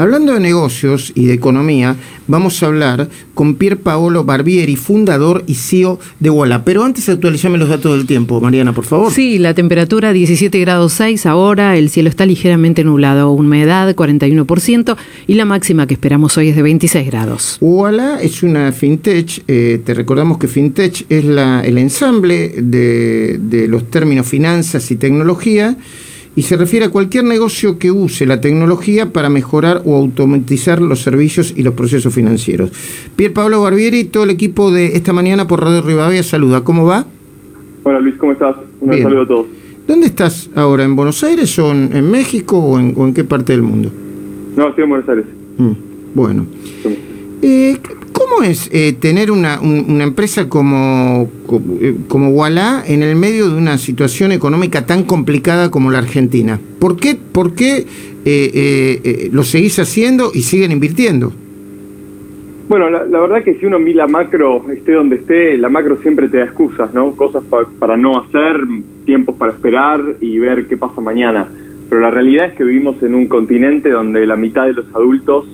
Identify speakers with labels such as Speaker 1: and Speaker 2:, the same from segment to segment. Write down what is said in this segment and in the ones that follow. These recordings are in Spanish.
Speaker 1: Hablando de negocios y de economía, vamos a hablar con Pier Paolo Barbieri, fundador y CEO de Walla. Pero antes actualizame los datos del tiempo, Mariana, por favor.
Speaker 2: Sí, la temperatura 17 grados 6 ahora, el cielo está ligeramente nublado, humedad 41% y la máxima que esperamos hoy es de 26 grados.
Speaker 1: Walla es una fintech, eh, te recordamos que fintech es la, el ensamble de, de los términos finanzas y tecnología y se refiere a cualquier negocio que use la tecnología para mejorar o automatizar los servicios y los procesos financieros. Pier Pablo Barbieri y todo el equipo de esta mañana por Radio Rivadavia saluda. ¿Cómo va?
Speaker 3: Hola Luis, ¿cómo estás? Un saludo a todos.
Speaker 1: ¿Dónde estás ahora? ¿En Buenos Aires o en, México o en, qué parte del mundo?
Speaker 3: No, estoy en Buenos Aires.
Speaker 1: Mm, bueno. Eh, ¿Cómo es eh, tener una, empresa como, eh, como Walla en el medio de una situación económica tan complicada como la Argentina? ¿Por qué, por qué lo seguís haciendo y siguen invirtiendo?
Speaker 3: Bueno, la, verdad que si uno mira macro, esté donde esté, la macro siempre te da excusas, ¿no? Cosas para no hacer, tiempos para esperar y ver qué pasa mañana. Pero la realidad es que vivimos en un continente donde la mitad de los adultos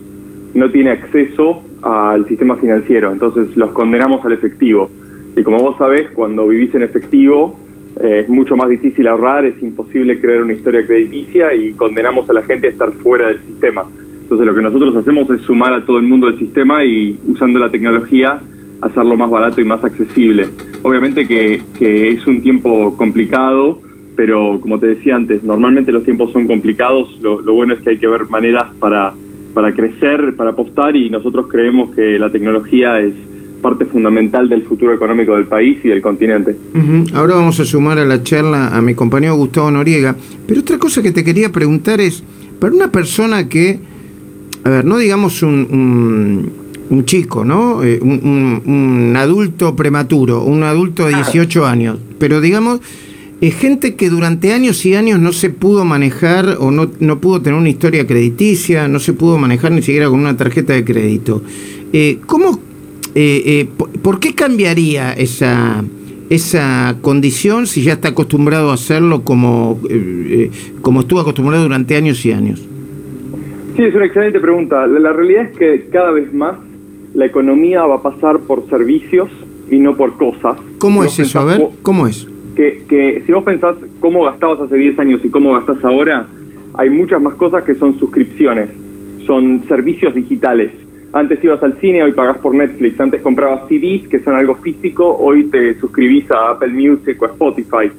Speaker 3: no tiene acceso al sistema financiero, entonces los condenamos al efectivo. Y como vos sabés, cuando vivís en efectivo eh, es mucho más difícil ahorrar, es imposible crear una historia crediticia y condenamos a la gente a estar fuera del sistema. Entonces lo que nosotros hacemos es sumar a todo el mundo del sistema y usando la tecnología hacerlo más barato y más accesible. Obviamente que, que es un tiempo complicado, pero como te decía antes, normalmente los tiempos son complicados, lo, lo bueno es que hay que ver maneras para para crecer, para apostar y nosotros creemos que la tecnología es parte fundamental del futuro económico del país y del continente.
Speaker 1: Ahora vamos a sumar a la charla a mi compañero Gustavo Noriega, pero otra cosa que te quería preguntar es, para una persona que, a ver, no digamos un, un, chico, ¿no? Eh, un, un, adulto prematuro, un adulto de 18 años, pero digamos es gente que durante años y años no se pudo manejar o no, no pudo tener una historia crediticia, no se pudo manejar ni siquiera con una tarjeta de crédito. Eh, ¿Cómo, eh, eh, por, qué cambiaría esa, esa condición si ya está acostumbrado a hacerlo como, como estuvo acostumbrado durante años y años?
Speaker 3: Sí, es una excelente pregunta. La, la realidad es que cada vez más la economía va a pasar por servicios y no por cosas.
Speaker 1: ¿Cómo es eso? A ver, ¿cómo es?
Speaker 3: Que, si vos pensás cómo gastabas hace 10 años y cómo gastás ahora, hay muchas más cosas que son suscripciones, son servicios digitales. Antes ibas al cine, hoy pagás por Netflix. Antes comprabas CDs, que son algo físico, hoy te suscribís a Apple Music o a Spotify.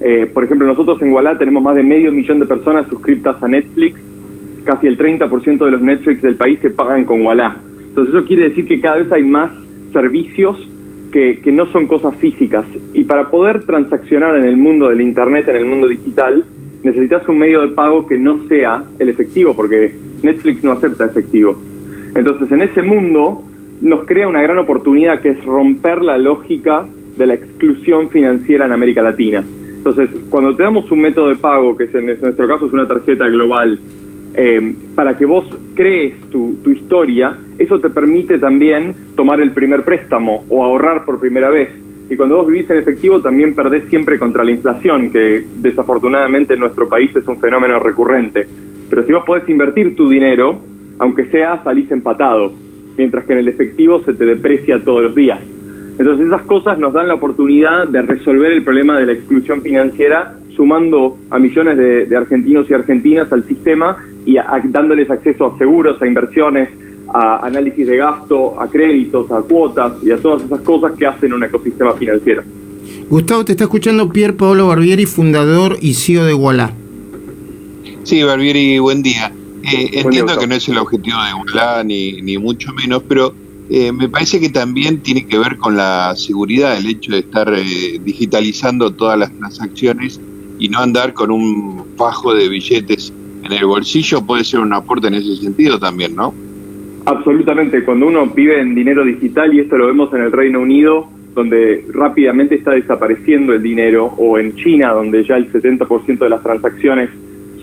Speaker 3: Eh, por ejemplo, nosotros en Wallah tenemos más de medio millón de personas suscriptas a Netflix. Casi el 30% de los Netflix del país se pagan con Wallah. Entonces eso quiere decir que cada vez hay más servicios que, no son cosas físicas. Y para poder transaccionar en el mundo del Internet, en el mundo digital, necesitas un medio de pago que no sea el efectivo, porque Netflix no acepta efectivo. Entonces, en ese mundo nos crea una gran oportunidad que es romper la lógica de la exclusión financiera en América Latina. Entonces, cuando te damos un método de pago, que en nuestro caso es una tarjeta global, eh, para que vos crees tu, historia, eso te permite también tomar el primer préstamo o ahorrar por primera vez. Y cuando vos vivís en efectivo también perdés siempre contra la inflación, que desafortunadamente en nuestro país es un fenómeno recurrente. Pero si vos podés invertir tu dinero, aunque sea, salís empatado, mientras que en el efectivo se te deprecia todos los días. Entonces esas cosas nos dan la oportunidad de resolver el problema de la exclusión financiera sumando a millones de, argentinos y argentinas al sistema y dándoles acceso a seguros, a inversiones, a análisis de gasto, a créditos, a cuotas y a todas esas cosas que hacen un ecosistema financiero.
Speaker 1: Gustavo, te está escuchando Pier Paolo Barbieri, fundador y CEO de Walla.
Speaker 4: Sí, Barbieri, buen día. Eh, entiendo que no es el objetivo de Walla ni, ni mucho menos, pero eh, me parece que también tiene que ver con la seguridad, el hecho de estar eh, digitalizando todas las transacciones y no andar con un fajo de billetes en el bolsillo puede ser un aporte en ese sentido también, ¿no?
Speaker 3: Absolutamente, cuando uno vive en dinero digital, y esto lo vemos en el Reino Unido, donde rápidamente está desapareciendo el dinero, o en China, donde ya el 70% de las transacciones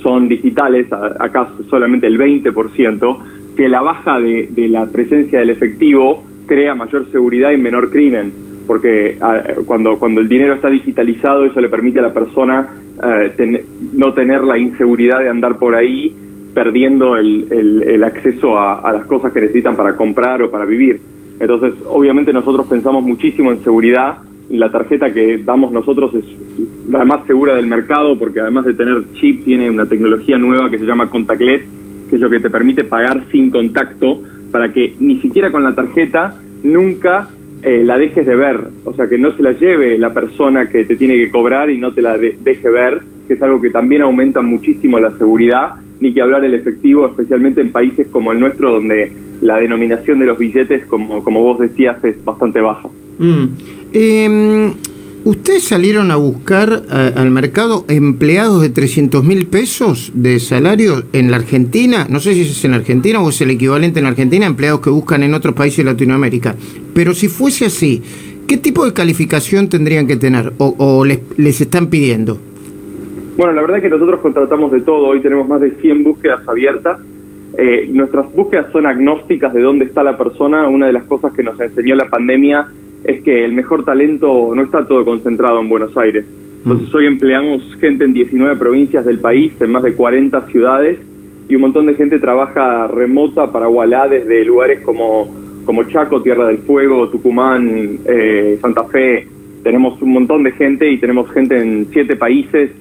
Speaker 3: son digitales, acá solamente el 20%, que la baja de, de la presencia del efectivo crea mayor seguridad y menor crimen, porque ah, cuando, cuando el dinero está digitalizado, eso le permite a la persona eh, no tener la inseguridad de andar por ahí perdiendo el, acceso a, las cosas que necesitan para comprar o para vivir. Entonces, obviamente nosotros pensamos muchísimo en seguridad y la tarjeta que damos nosotros es la más segura del mercado porque además de tener chip tiene una tecnología nueva que se llama contactless, que es lo que te permite pagar sin contacto para que ni siquiera con la tarjeta nunca eh, la dejes de ver, o sea, que no se la lleve la persona que te tiene que cobrar y no te la deje ver, que es algo que también aumenta muchísimo la seguridad, ni que hablar el efectivo, especialmente en países como el nuestro, donde la denominación de los billetes, como, como vos decías, es bastante baja.
Speaker 1: Em, ¿Ustedes salieron a buscar al mercado empleados de 300 mil pesos de salario en la Argentina? No sé si es en Argentina o es el equivalente en Argentina, empleados que buscan en otros países de Latinoamérica. Pero si fuese así, ¿qué tipo de calificación tendrían que tener o, les, les, están pidiendo?
Speaker 3: Bueno, la verdad es que nosotros contratamos de todo. Hoy tenemos más de 100 búsquedas abiertas. Eh, nuestras búsquedas son agnósticas de dónde está la persona. Una de las cosas que nos enseñó la pandemia es que el mejor talento no está todo concentrado en Buenos Aires. Entonces mm. hoy empleamos gente en 19 provincias del país, en más de 40 ciudades, y un montón de gente trabaja remota para Wallah desde lugares como, como Chaco, Tierra del Fuego, Tucumán, eh, Santa Fe. Tenemos un montón de gente y tenemos gente en 7 países,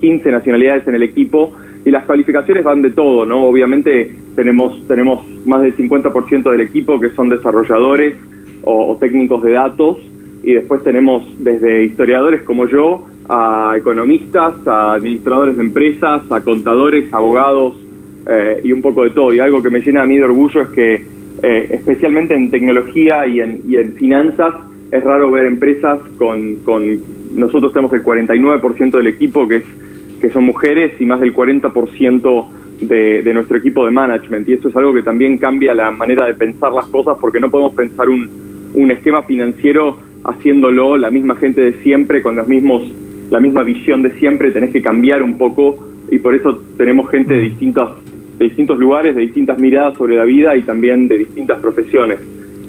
Speaker 3: 15 nacionalidades en el equipo, y las calificaciones van de todo, ¿no? Obviamente tenemos, tenemos más del 50% del equipo que son desarrolladores, o, técnicos de datos y después tenemos desde historiadores como yo a economistas, a administradores de empresas, a contadores, abogados eh, y un poco de todo. Y algo que me llena a mí de orgullo es que eh, especialmente en tecnología y en, y en finanzas es raro ver empresas con, con nosotros tenemos el 49% del equipo que es que son mujeres y más del 40% de, de nuestro equipo de management y eso es algo que también cambia la manera de pensar las cosas porque no podemos pensar un, un esquema financiero haciéndolo la misma gente de siempre, con los mismos, la misma visión de siempre, tenés que cambiar un poco y por eso tenemos gente de, distintas, de distintos lugares, de distintas miradas sobre la vida y también de distintas profesiones.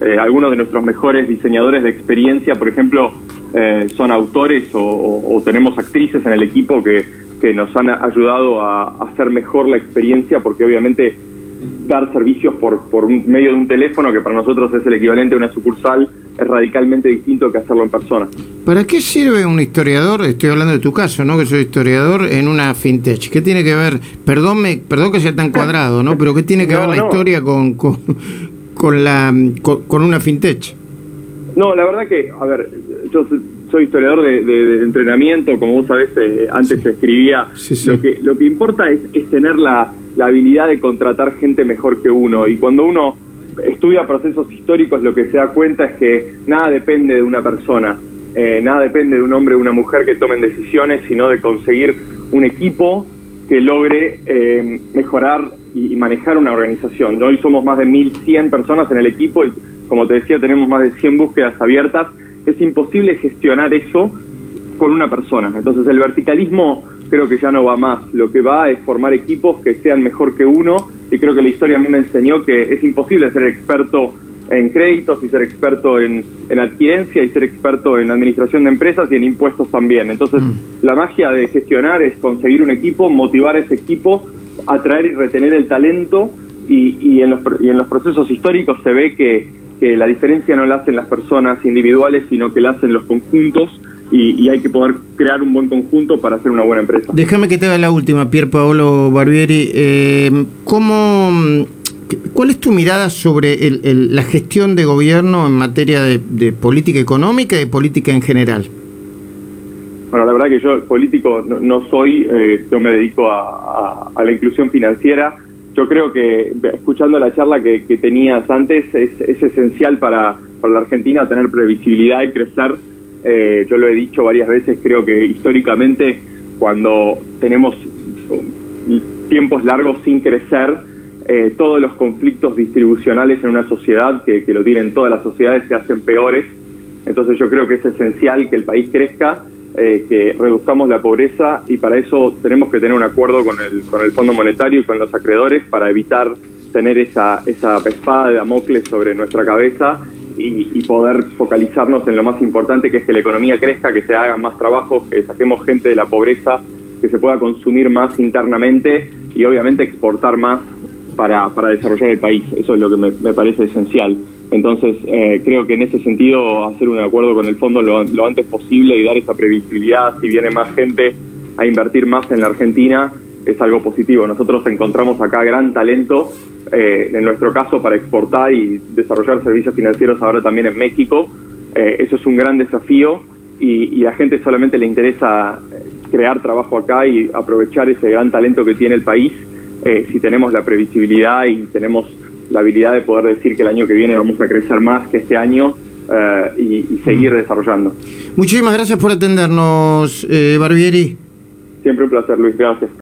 Speaker 3: Eh, algunos de nuestros mejores diseñadores de experiencia, por ejemplo, eh, son autores o, tenemos actrices en el equipo que, que nos han ayudado a hacer mejor la experiencia porque obviamente dar servicios por, por medio de un teléfono, que para nosotros es el equivalente a una sucursal, es radicalmente distinto que hacerlo en persona.
Speaker 1: ¿Para qué sirve un historiador? Estoy hablando de tu caso, ¿no? Que soy historiador en una fintech. ¿Qué tiene que ver? Perdón, me, perdón que sea tan cuadrado, ¿no? Pero ¿qué tiene que ver la historia con, con, la, con, una fintech?
Speaker 3: No, la verdad que, a ver, yo soy historiador de, entrenamiento, como vos sabés, eh, antes se escribía. Lo, que, lo que importa es, es tener la la habilidad de contratar gente mejor que uno. Y cuando uno estudia procesos históricos, lo que se da cuenta es que nada depende de una persona, eh, nada depende de un hombre o una mujer que tomen decisiones, sino de conseguir un equipo que logre eh, mejorar y, manejar una organización. Hoy somos más de 1.100 personas en el equipo y, como te decía, tenemos más de 100 búsquedas abiertas. Es imposible gestionar eso con una persona. Entonces, el verticalismo creo que ya no va más. Lo que va es formar equipos que sean mejor que uno y creo que la historia a mí me enseñó que es imposible ser experto en créditos y ser experto en, en adquirencia y ser experto en administración de empresas y en impuestos también. Entonces, mm. la magia de gestionar es conseguir un equipo, motivar a ese equipo, atraer y retener el talento y, y, en, los, y en los procesos históricos se ve que, que la diferencia no la hacen las personas individuales, sino que la hacen los conjuntos y, hay que poder crear un buen conjunto para hacer una buena empresa.
Speaker 1: Déjame que te haga la última, Pier Paolo Barbieri. Eh, ¿cómo, ¿Cuál es tu mirada sobre la gestión de gobierno en materia de, política económica y de política en general?
Speaker 3: Bueno, la verdad que yo político no, soy, eh, yo me dedico a, la inclusión financiera. Yo creo que, escuchando la charla que, tenías antes, es, esencial para, para la Argentina tener previsibilidad y crecer eh, yo lo he dicho varias veces, creo que históricamente cuando tenemos tiempos largos sin crecer, eh, todos los conflictos distribucionales en una sociedad, que, lo tienen todas las sociedades, se hacen peores. Entonces yo creo que es esencial que el país crezca, eh, que reduzcamos la pobreza y para eso tenemos que tener un acuerdo con el, con el Fondo Monetario y con los acreedores para evitar tener esa, esa espada de Damocles sobre nuestra cabeza y, poder focalizarnos en lo más importante, que es que la economía crezca, que se hagan más trabajos, que saquemos gente de la pobreza, que se pueda consumir más internamente y obviamente exportar más para, para desarrollar el país. Eso es lo que me, parece esencial. Entonces, eh, creo que en ese sentido, hacer un acuerdo con el fondo lo, antes posible y dar esa previsibilidad, si viene más gente a invertir más en la Argentina, es algo positivo. Nosotros encontramos acá gran talento, eh, en nuestro caso, para exportar y desarrollar servicios financieros ahora también en México. Eh, eso es un gran desafío y, y a la gente solamente le interesa crear trabajo acá y aprovechar ese gran talento que tiene el país si tenemos la previsibilidad y tenemos la habilidad de poder decir que el año que viene vamos a crecer más que este año eh, y, y, seguir desarrollando.
Speaker 1: Muchísimas gracias por atendernos, eh, Barbieri.
Speaker 3: Siempre un placer, Luis. Gracias.